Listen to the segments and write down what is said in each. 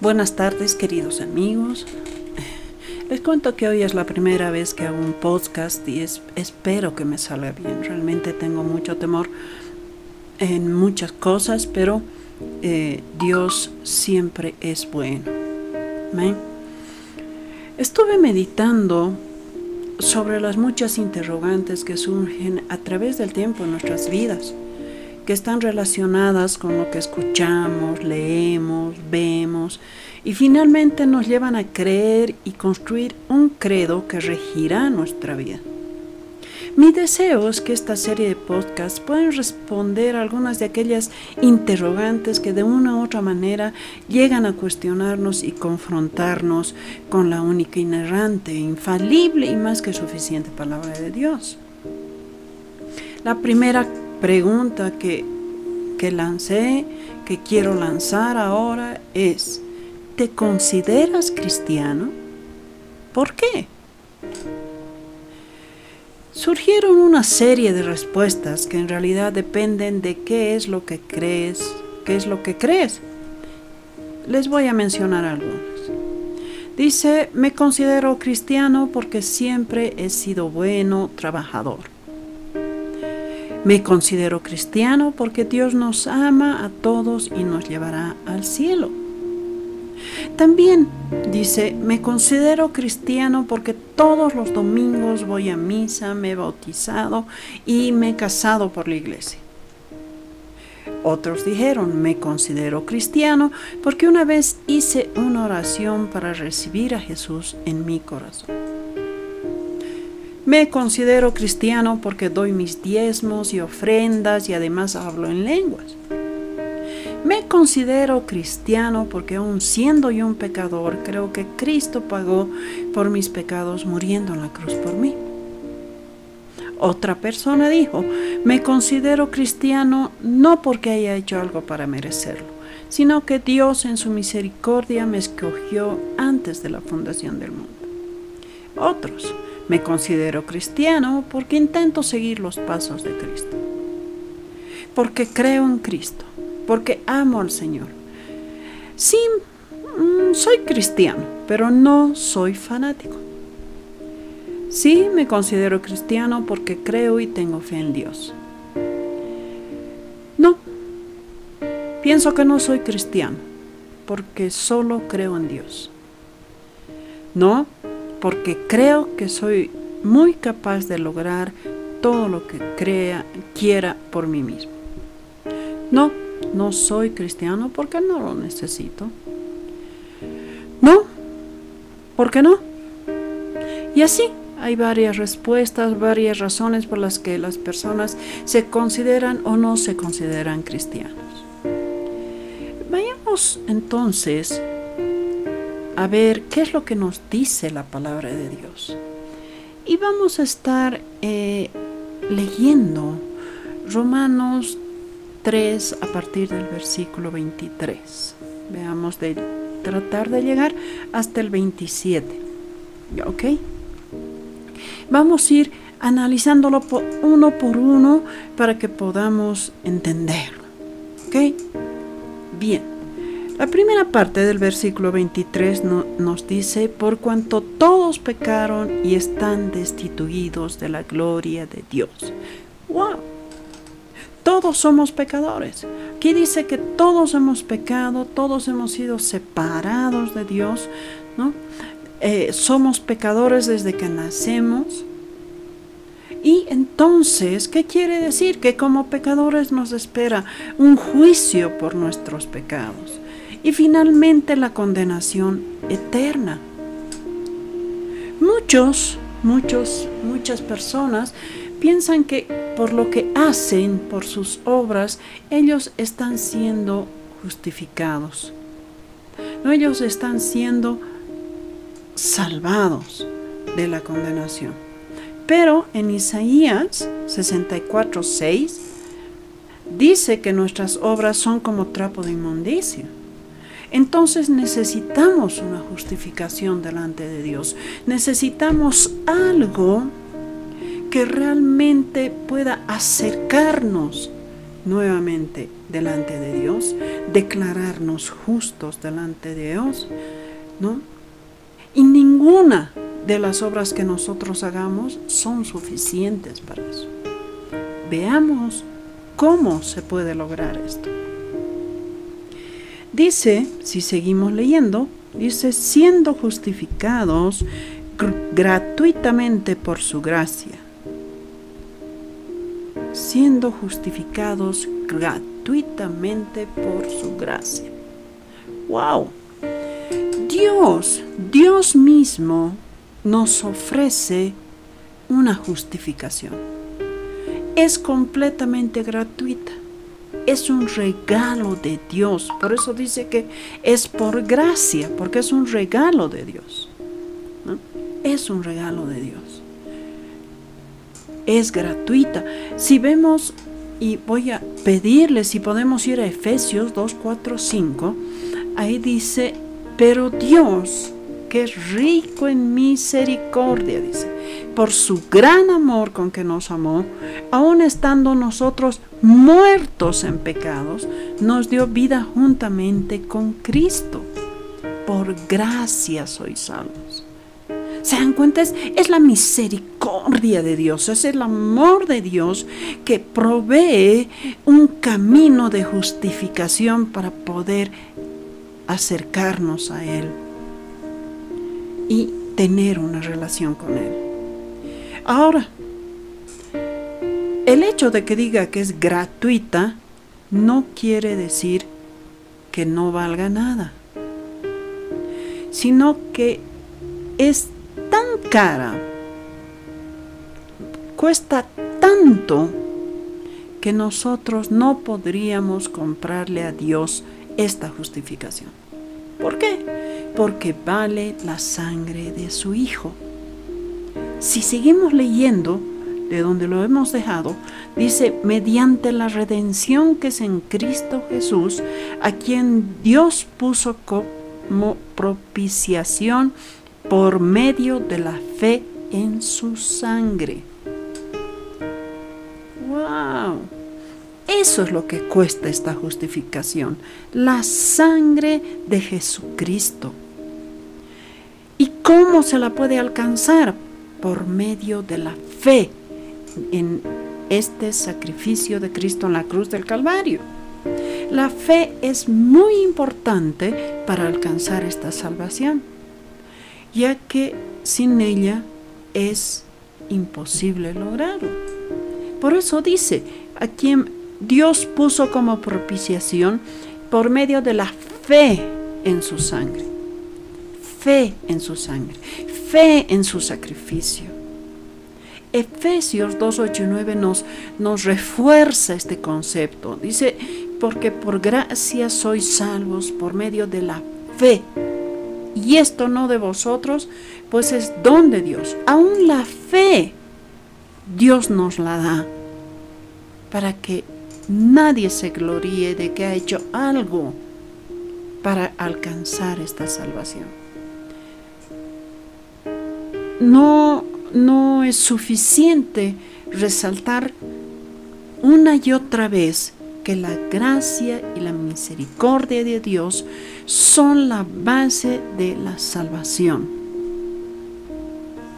Buenas tardes queridos amigos. Les cuento que hoy es la primera vez que hago un podcast y espero que me salga bien. Realmente tengo mucho temor en muchas cosas, pero eh, Dios siempre es bueno. Estuve meditando sobre las muchas interrogantes que surgen a través del tiempo en nuestras vidas que están relacionadas con lo que escuchamos, leemos, vemos y finalmente nos llevan a creer y construir un credo que regirá nuestra vida. Mi deseo es que esta serie de podcasts puedan responder algunas de aquellas interrogantes que de una u otra manera llegan a cuestionarnos y confrontarnos con la única inerrante, infalible y más que suficiente palabra de Dios. La primera pregunta que, que lancé, que quiero lanzar ahora es, ¿te consideras cristiano? ¿Por qué? Surgieron una serie de respuestas que en realidad dependen de qué es lo que crees, qué es lo que crees. Les voy a mencionar algunas. Dice, me considero cristiano porque siempre he sido bueno, trabajador. Me considero cristiano porque Dios nos ama a todos y nos llevará al cielo. También dice, me considero cristiano porque todos los domingos voy a misa, me he bautizado y me he casado por la iglesia. Otros dijeron, me considero cristiano porque una vez hice una oración para recibir a Jesús en mi corazón. Me considero cristiano porque doy mis diezmos y ofrendas y además hablo en lenguas. Me considero cristiano porque aun siendo yo un pecador, creo que Cristo pagó por mis pecados muriendo en la cruz por mí. Otra persona dijo, me considero cristiano no porque haya hecho algo para merecerlo, sino que Dios en su misericordia me escogió antes de la fundación del mundo. Otros, me considero cristiano porque intento seguir los pasos de Cristo. Porque creo en Cristo. Porque amo al Señor. Sí, mm, soy cristiano, pero no soy fanático. Sí, me considero cristiano porque creo y tengo fe en Dios. No, pienso que no soy cristiano porque solo creo en Dios. No, porque creo que soy muy capaz de lograr todo lo que crea, quiera por mí mismo. No, no soy cristiano porque no lo necesito. No, ¿por qué no? Y así hay varias respuestas, varias razones por las que las personas se consideran o no se consideran cristianos. Vayamos entonces a ver qué es lo que nos dice la palabra de Dios. Y vamos a estar eh, leyendo Romanos 3 a partir del versículo 23. Veamos de tratar de llegar hasta el 27. ¿Ok? Vamos a ir analizándolo uno por uno para que podamos entenderlo. ¿Ok? Bien. La primera parte del versículo 23 nos dice, por cuanto todos pecaron y están destituidos de la gloria de Dios. ¡Wow! Todos somos pecadores. Aquí dice que todos hemos pecado, todos hemos sido separados de Dios, ¿no? Eh, somos pecadores desde que nacemos. Y entonces, ¿qué quiere decir? Que como pecadores nos espera un juicio por nuestros pecados y finalmente la condenación eterna. Muchos, muchos, muchas personas piensan que por lo que hacen, por sus obras, ellos están siendo justificados. No, ellos están siendo salvados de la condenación. Pero en Isaías 64, 6 dice que nuestras obras son como trapo de inmundicia entonces necesitamos una justificación delante de Dios. Necesitamos algo que realmente pueda acercarnos nuevamente delante de Dios, declararnos justos delante de Dios, ¿no? Y ninguna de las obras que nosotros hagamos son suficientes para eso. Veamos cómo se puede lograr esto. Dice, si seguimos leyendo, dice, siendo justificados gratuitamente por su gracia. Siendo justificados gratuitamente por su gracia. ¡Wow! Dios, Dios mismo nos ofrece una justificación. Es completamente gratuita. Es un regalo de Dios. Por eso dice que es por gracia, porque es un regalo de Dios. Es un regalo de Dios. Es gratuita. Si vemos, y voy a pedirle si podemos ir a Efesios 2, 4, 5, ahí dice, pero Dios que es rico en misericordia, dice, por su gran amor con que nos amó, aun estando nosotros muertos en pecados, nos dio vida juntamente con Cristo. Por gracia sois salvos. ¿Se dan cuenta? Es, es, la misericordia de Dios, es el amor de Dios que provee un camino de justificación para poder acercarnos a Él y tener una relación con Él. Ahora, el hecho de que diga que es gratuita no quiere decir que no valga nada, sino que es tan cara, cuesta tanto que nosotros no podríamos comprarle a Dios esta justificación. ¿Por qué? porque vale la sangre de su Hijo. Si seguimos leyendo de donde lo hemos dejado, dice, mediante la redención que es en Cristo Jesús, a quien Dios puso como propiciación por medio de la fe en su sangre. Eso es lo que cuesta esta justificación, la sangre de Jesucristo. ¿Y cómo se la puede alcanzar? Por medio de la fe en este sacrificio de Cristo en la cruz del Calvario. La fe es muy importante para alcanzar esta salvación, ya que sin ella es imposible lograrlo. Por eso dice, a quien Dios puso como propiciación por medio de la fe en su sangre fe en su sangre, fe en su sacrificio. Efesios 2, 8 y 9 nos, nos refuerza este concepto. Dice, porque por gracia sois salvos por medio de la fe. Y esto no de vosotros, pues es don de Dios. Aún la fe Dios nos la da para que nadie se gloríe de que ha hecho algo para alcanzar esta salvación no, no es suficiente resaltar una y otra vez que la gracia y la misericordia de Dios son la base de la salvación.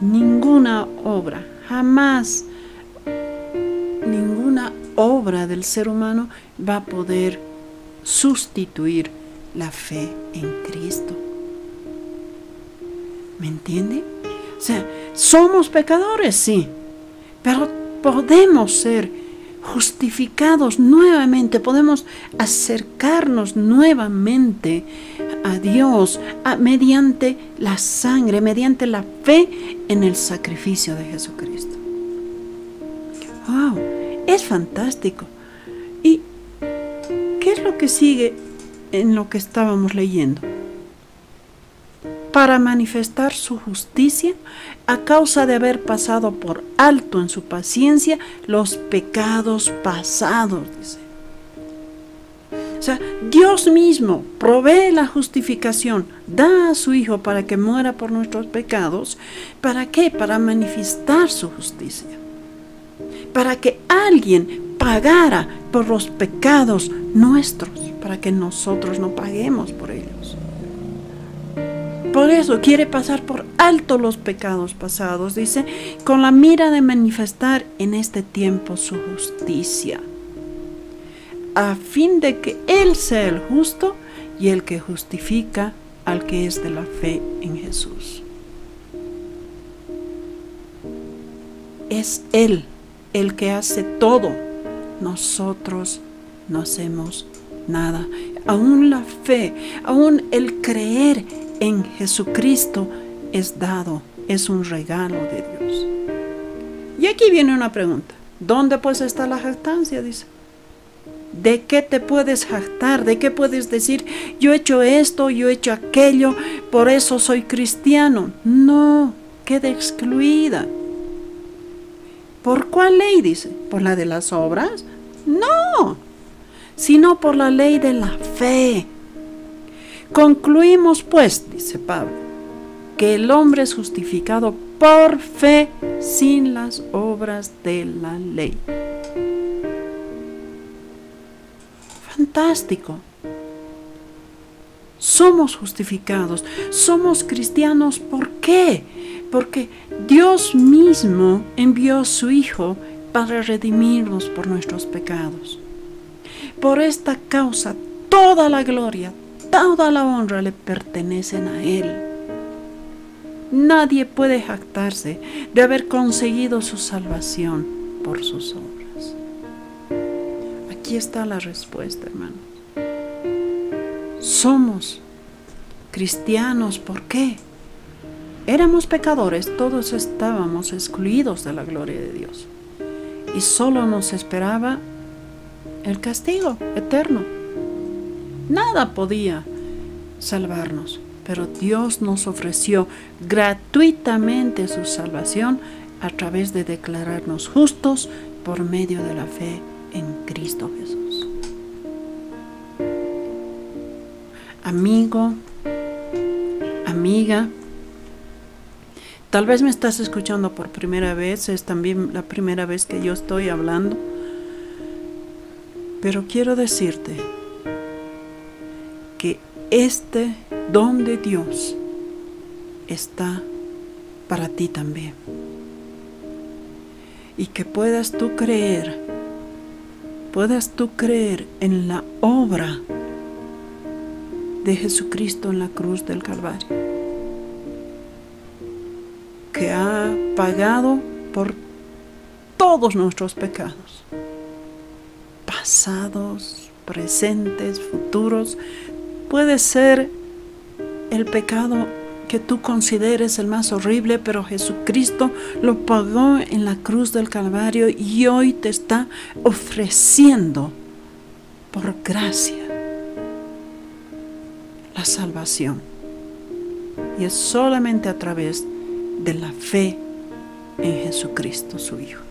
Ninguna obra, jamás ninguna obra del ser humano va a poder sustituir la fe en Cristo. ¿Me entiende? O sea, somos pecadores, sí, pero podemos ser justificados nuevamente, podemos acercarnos nuevamente a Dios mediante la sangre, mediante la fe en el sacrificio de Jesucristo. ¡Wow! Es fantástico. ¿Y qué es lo que sigue en lo que estábamos leyendo? para manifestar su justicia a causa de haber pasado por alto en su paciencia los pecados pasados. O sea, Dios mismo provee la justificación, da a su Hijo para que muera por nuestros pecados. ¿Para qué? Para manifestar su justicia. Para que alguien pagara por los pecados nuestros, para que nosotros no paguemos por ellos. Por eso quiere pasar por alto los pecados pasados, dice, con la mira de manifestar en este tiempo su justicia, a fin de que Él sea el justo y el que justifica al que es de la fe en Jesús. Es Él el que hace todo. Nosotros no hacemos nada. Aún la fe, aún el creer en Jesucristo es dado, es un regalo de Dios. Y aquí viene una pregunta. ¿Dónde pues está la jactancia? Dice. ¿De qué te puedes jactar? ¿De qué puedes decir, yo he hecho esto, yo he hecho aquello, por eso soy cristiano? No, queda excluida. ¿Por cuál ley dice? ¿Por la de las obras? No, sino por la ley de la fe. Concluimos pues, dice Pablo, que el hombre es justificado por fe sin las obras de la ley. Fantástico. Somos justificados, somos cristianos. ¿Por qué? Porque Dios mismo envió a su Hijo para redimirnos por nuestros pecados. Por esta causa, toda la gloria, toda la honra le pertenecen a Él. Nadie puede jactarse de haber conseguido su salvación por sus obras. Aquí está la respuesta, hermanos. Somos cristianos, ¿por qué? Éramos pecadores, todos estábamos excluidos de la gloria de Dios. Y solo nos esperaba el castigo eterno. Nada podía salvarnos, pero Dios nos ofreció gratuitamente su salvación a través de declararnos justos por medio de la fe en Cristo Jesús. Amigo, amiga, tal vez me estás escuchando por primera vez, es también la primera vez que yo estoy hablando, pero quiero decirte, que este don de Dios está para ti también. Y que puedas tú creer, puedas tú creer en la obra de Jesucristo en la cruz del Calvario, que ha pagado por todos nuestros pecados, pasados, presentes, futuros, Puede ser el pecado que tú consideres el más horrible, pero Jesucristo lo pagó en la cruz del Calvario y hoy te está ofreciendo por gracia la salvación. Y es solamente a través de la fe en Jesucristo, su Hijo.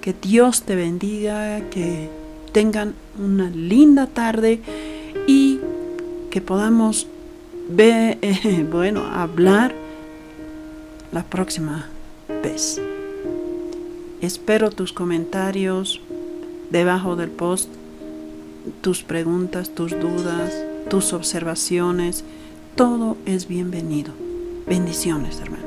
Que Dios te bendiga, que tengan una linda tarde y que podamos ver, bueno, hablar la próxima vez. Espero tus comentarios debajo del post, tus preguntas, tus dudas, tus observaciones. Todo es bienvenido. Bendiciones, hermano.